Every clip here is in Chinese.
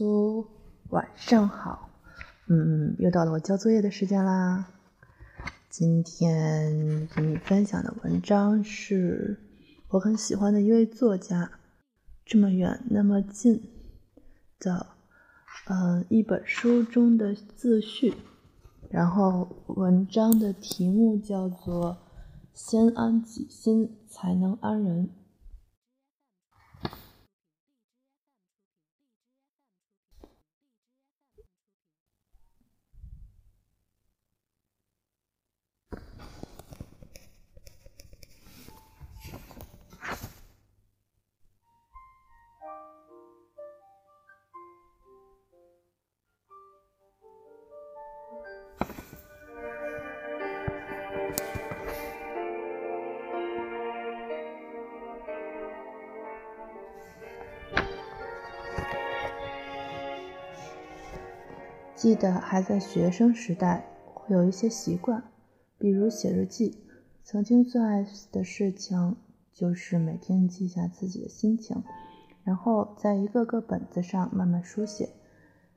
苏，晚上好。嗯，又到了我交作业的时间啦。今天给你分享的文章是我很喜欢的一位作家，这么远那么近的，嗯，一本书中的自序。然后文章的题目叫做“先安己心，才能安人”。记得还在学生时代，会有一些习惯，比如写日记。曾经最爱的事情就是每天记下自己的心情，然后在一个个本子上慢慢书写，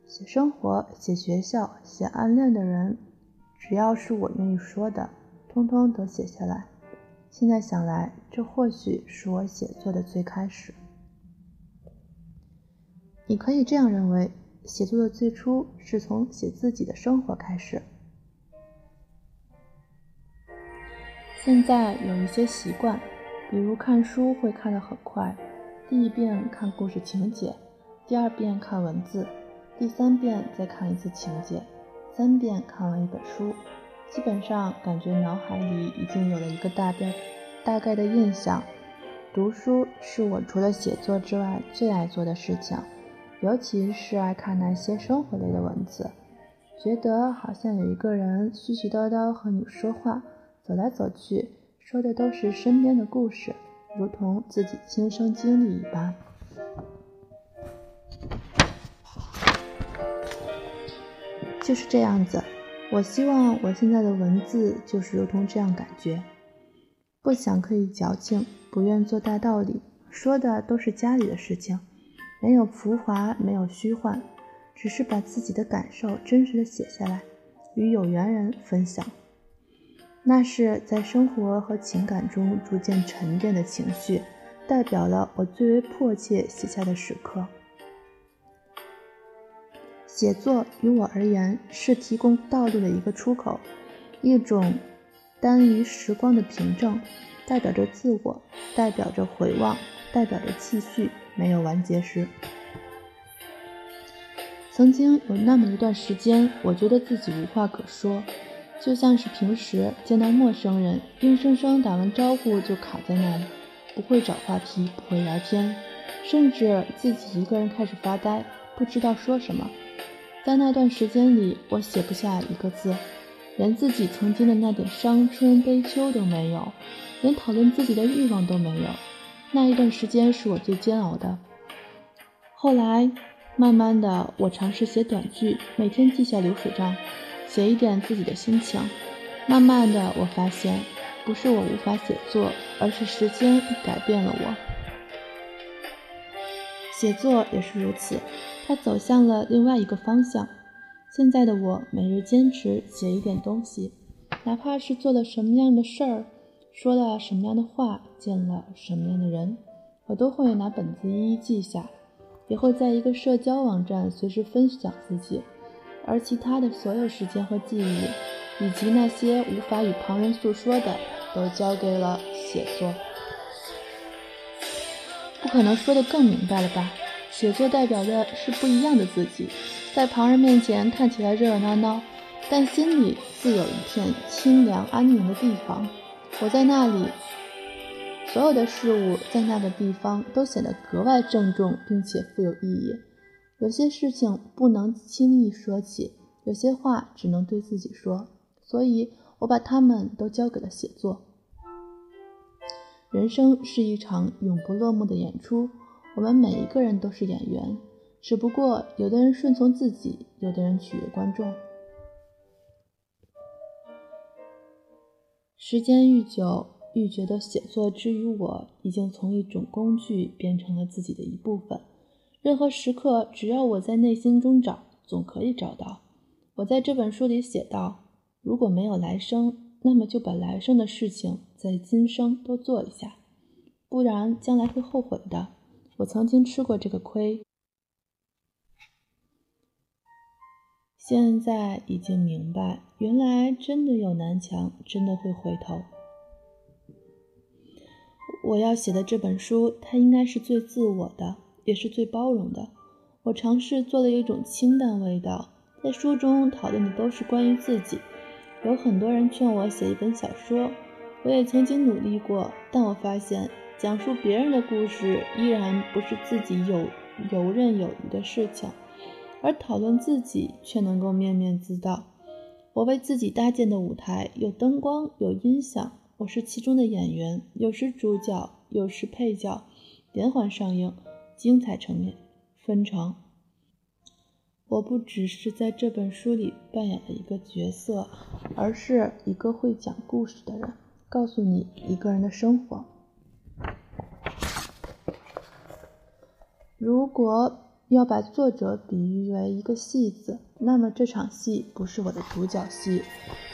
写生活，写学校，写暗恋的人，只要是我愿意说的，通通都写下来。现在想来，这或许是我写作的最开始。你可以这样认为。写作的最初是从写自己的生活开始。现在有一些习惯，比如看书会看得很快，第一遍看故事情节，第二遍看文字，第三遍再看一次情节，三遍看完一本书，基本上感觉脑海里已经有了一个大概大概的印象。读书是我除了写作之外最爱做的事情。尤其是爱看那些生活类的文字，觉得好像有一个人絮絮叨叨和你说话，走来走去，说的都是身边的故事，如同自己亲身经历一般。就是这样子，我希望我现在的文字就是如同这样感觉，不想刻意矫情，不愿做大道理，说的都是家里的事情。没有浮华，没有虚幻，只是把自己的感受真实的写下来，与有缘人分享。那是在生活和情感中逐渐沉淀的情绪，代表了我最为迫切写下的时刻。写作于我而言，是提供道路的一个出口，一种耽于时光的凭证，代表着自我，代表着回望，代表着继续。没有完结时，曾经有那么一段时间，我觉得自己无话可说，就像是平时见到陌生人，硬生生打完招呼就卡在那里，不会找话题，不会聊天，甚至自己一个人开始发呆，不知道说什么。在那段时间里，我写不下一个字，连自己曾经的那点伤春悲秋都没有，连讨论自己的欲望都没有。那一段时间是我最煎熬的。后来，慢慢的，我尝试写短句，每天记下流水账，写一点自己的心情。慢慢的，我发现，不是我无法写作，而是时间改变了我。写作也是如此，它走向了另外一个方向。现在的我，每日坚持写一点东西，哪怕是做了什么样的事儿。说了什么样的话，见了什么样的人，我都会拿本子一一记下，也会在一个社交网站随时分享自己，而其他的所有时间和记忆，以及那些无法与旁人诉说的，都交给了写作。不可能说的更明白了吧？写作代表的是不一样的自己，在旁人面前看起来热热闹闹，但心里自有一片清凉安宁的地方。我在那里，所有的事物在那个地方都显得格外郑重，并且富有意义。有些事情不能轻易说起，有些话只能对自己说，所以我把它们都交给了写作。人生是一场永不落幕的演出，我们每一个人都是演员，只不过有的人顺从自己，有的人取悦观众。时间愈久，愈觉得写作之于我，已经从一种工具变成了自己的一部分。任何时刻，只要我在内心中找，总可以找到。我在这本书里写道：如果没有来生，那么就把来生的事情在今生都做一下，不然将来会后悔的。我曾经吃过这个亏，现在已经明白，原来真的有南墙，真的会回头。我要写的这本书，它应该是最自我的，也是最包容的。我尝试做了一种清淡味道，在书中讨论的都是关于自己。有很多人劝我写一本小说，我也曾经努力过，但我发现讲述别人的故事依然不是自己有游刃有余的事情，而讨论自己却能够面面俱到。我为自己搭建的舞台有灯光，有音响，我是其中的演员，有时主角，有时配角，连环上映，精彩成面纷呈。我不只是在这本书里扮演了一个角色，而是一个会讲故事的人，告诉你一个人的生活。如果要把作者比喻为一个戏子，那么这场戏不是我的独角戏，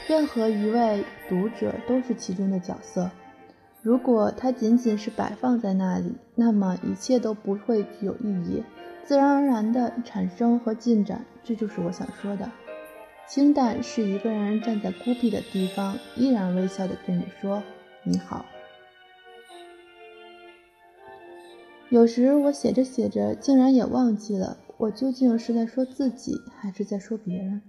任何一位读者都是其中的角色。如果它仅仅是摆放在那里，那么一切都不会具有意义。自然而然的产生和进展，这就是我想说的。清淡是一个人站在孤僻的地方，依然微笑的对你说：“你好。”有时我写着写着，竟然也忘记了我究竟是在说自己，还是在说别人。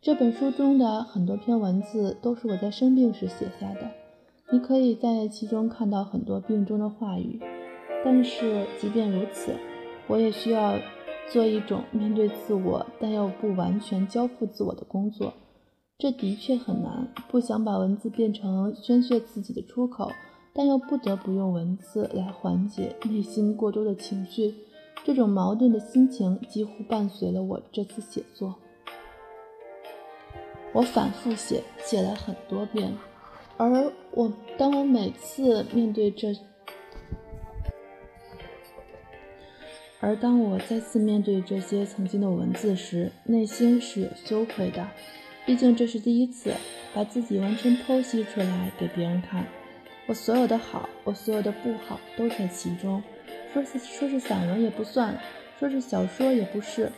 这本书中的很多篇文字都是我在生病时写下的，你可以在其中看到很多病中的话语。但是，即便如此，我也需要做一种面对自我，但又不完全交付自我的工作。这的确很难。不想把文字变成宣泄自己的出口，但又不得不用文字来缓解内心过多的情绪。这种矛盾的心情几乎伴随了我这次写作。我反复写，写了很多遍，而我当我每次面对这。而当我再次面对这些曾经的文字时，内心是有羞愧的，毕竟这是第一次把自己完全剖析出来给别人看。我所有的好，我所有的不好都在其中。说是说是散文也不算，说是小说也不是。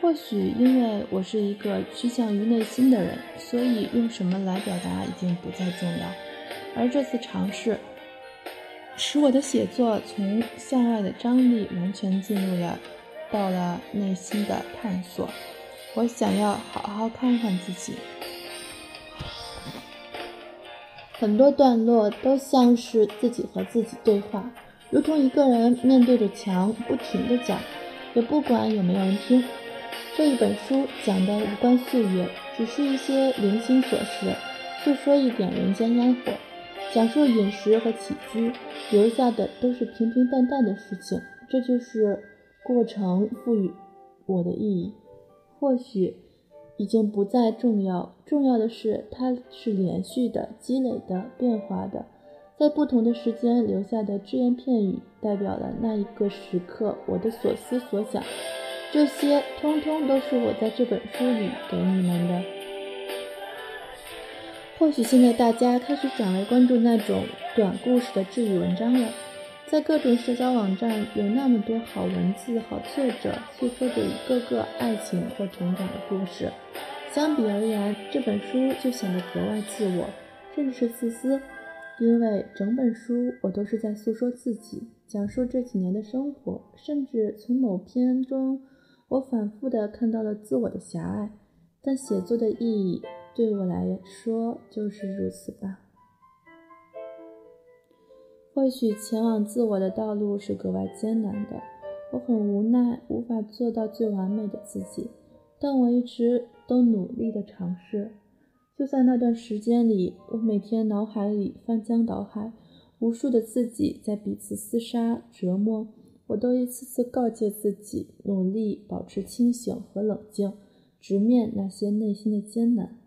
或许因为我是一个趋向于内心的人，所以用什么来表达已经不再重要。而这次尝试。使我的写作从向外的张力完全进入了到了内心的探索。我想要好好看看自己。很多段落都像是自己和自己对话，如同一个人面对着墙不停地讲，也不管有没有人听。这一本书讲的无关岁月，只是一些零星琐事，诉说一点人间烟火。讲述饮食和起居，留下的都是平平淡淡的事情，这就是过程赋予我的意义。或许已经不再重要，重要的是它是连续的、积累的、变化的，在不同的时间留下的只言片语，代表了那一个时刻我的所思所想。这些通通都是我在这本书里给你们的。或许现在大家开始转为关注那种短故事的治愈文章了，在各种社交网站有那么多好文字、好作者诉说着一个个爱情或成长的故事。相比而言，这本书就显得格外自我，甚至是自私，因为整本书我都是在诉说自己，讲述这几年的生活，甚至从某篇中，我反复的看到了自我的狭隘。但写作的意义。对我来说就是如此吧。或许前往自我的道路是格外艰难的，我很无奈，无法做到最完美的自己，但我一直都努力的尝试。就在那段时间里，我每天脑海里翻江倒海，无数的自己在彼此厮杀折磨，我都一次次告诫自己，努力保持清醒和冷静，直面那些内心的艰难。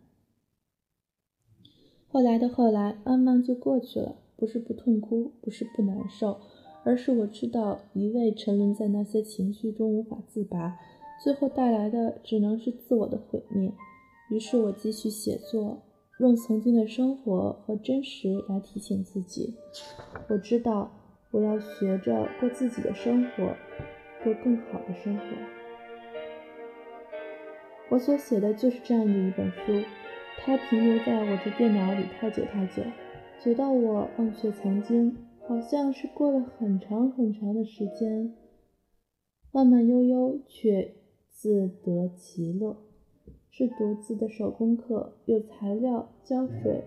后来的后来，慢慢就过去了。不是不痛哭，不是不难受，而是我知道一味沉沦在那些情绪中无法自拔，最后带来的只能是自我的毁灭。于是我继续写作，用曾经的生活和真实来提醒自己。我知道我要学着过自己的生活，过更好的生活。我所写的就是这样的一本书，它停留在我的电脑里太久太久，直到我忘却曾经，好像是过了很长很长的时间，慢慢悠悠却自得其乐，是独自的手工课，有材料、胶水，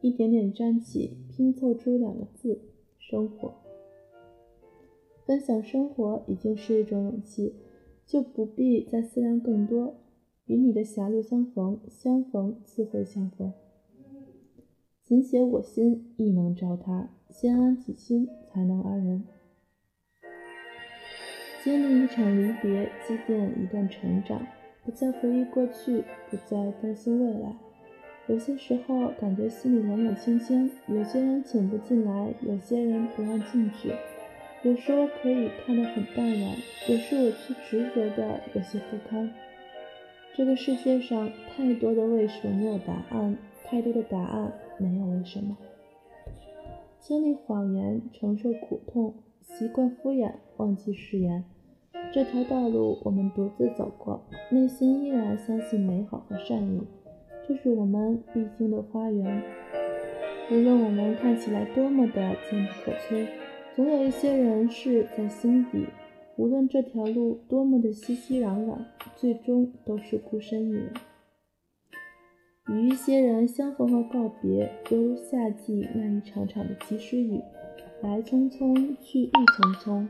一点点粘起，拼凑出两个字：生活。分享生活已经是一种勇气。就不必再思量更多。与你的狭路相逢，相逢自会相逢。勤写我心，亦能照他。先安己心，才能安人。经历一场离别，积淀一段成长。不再回忆过去，不再担心未来。有些时候，感觉心里冷冷清清。有些人请不进来，有些人不让进去。有时候可以看得很淡然，有时我却执着的有些不堪。这个世界上太多的为什么没有答案，太多的答案没有为什么。经历谎言，承受苦痛，习惯敷衍，忘记誓言。这条道路我们独自走过，内心依然相信美好和善意。这是我们必经的花园，无论我们看起来多么的坚不可摧。总有一些人是在心底，无论这条路多么的熙熙攘攘，最终都是孤身一人。与一些人相逢和告别，犹如夏季那一场场的及时雨，来匆匆，去亦匆匆。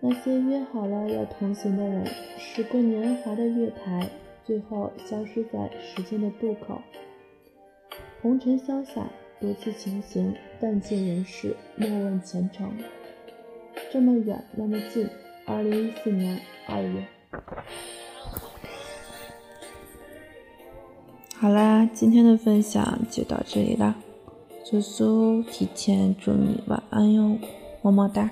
那些约好了要同行的人，驶过年华的月台，最后消失在时间的渡口。红尘潇洒，多次前行，但见人世，莫问前程。这么远，那么近。二零一四年二月。好啦，今天的分享就到这里啦。苏苏提前祝你晚安哟，么么哒。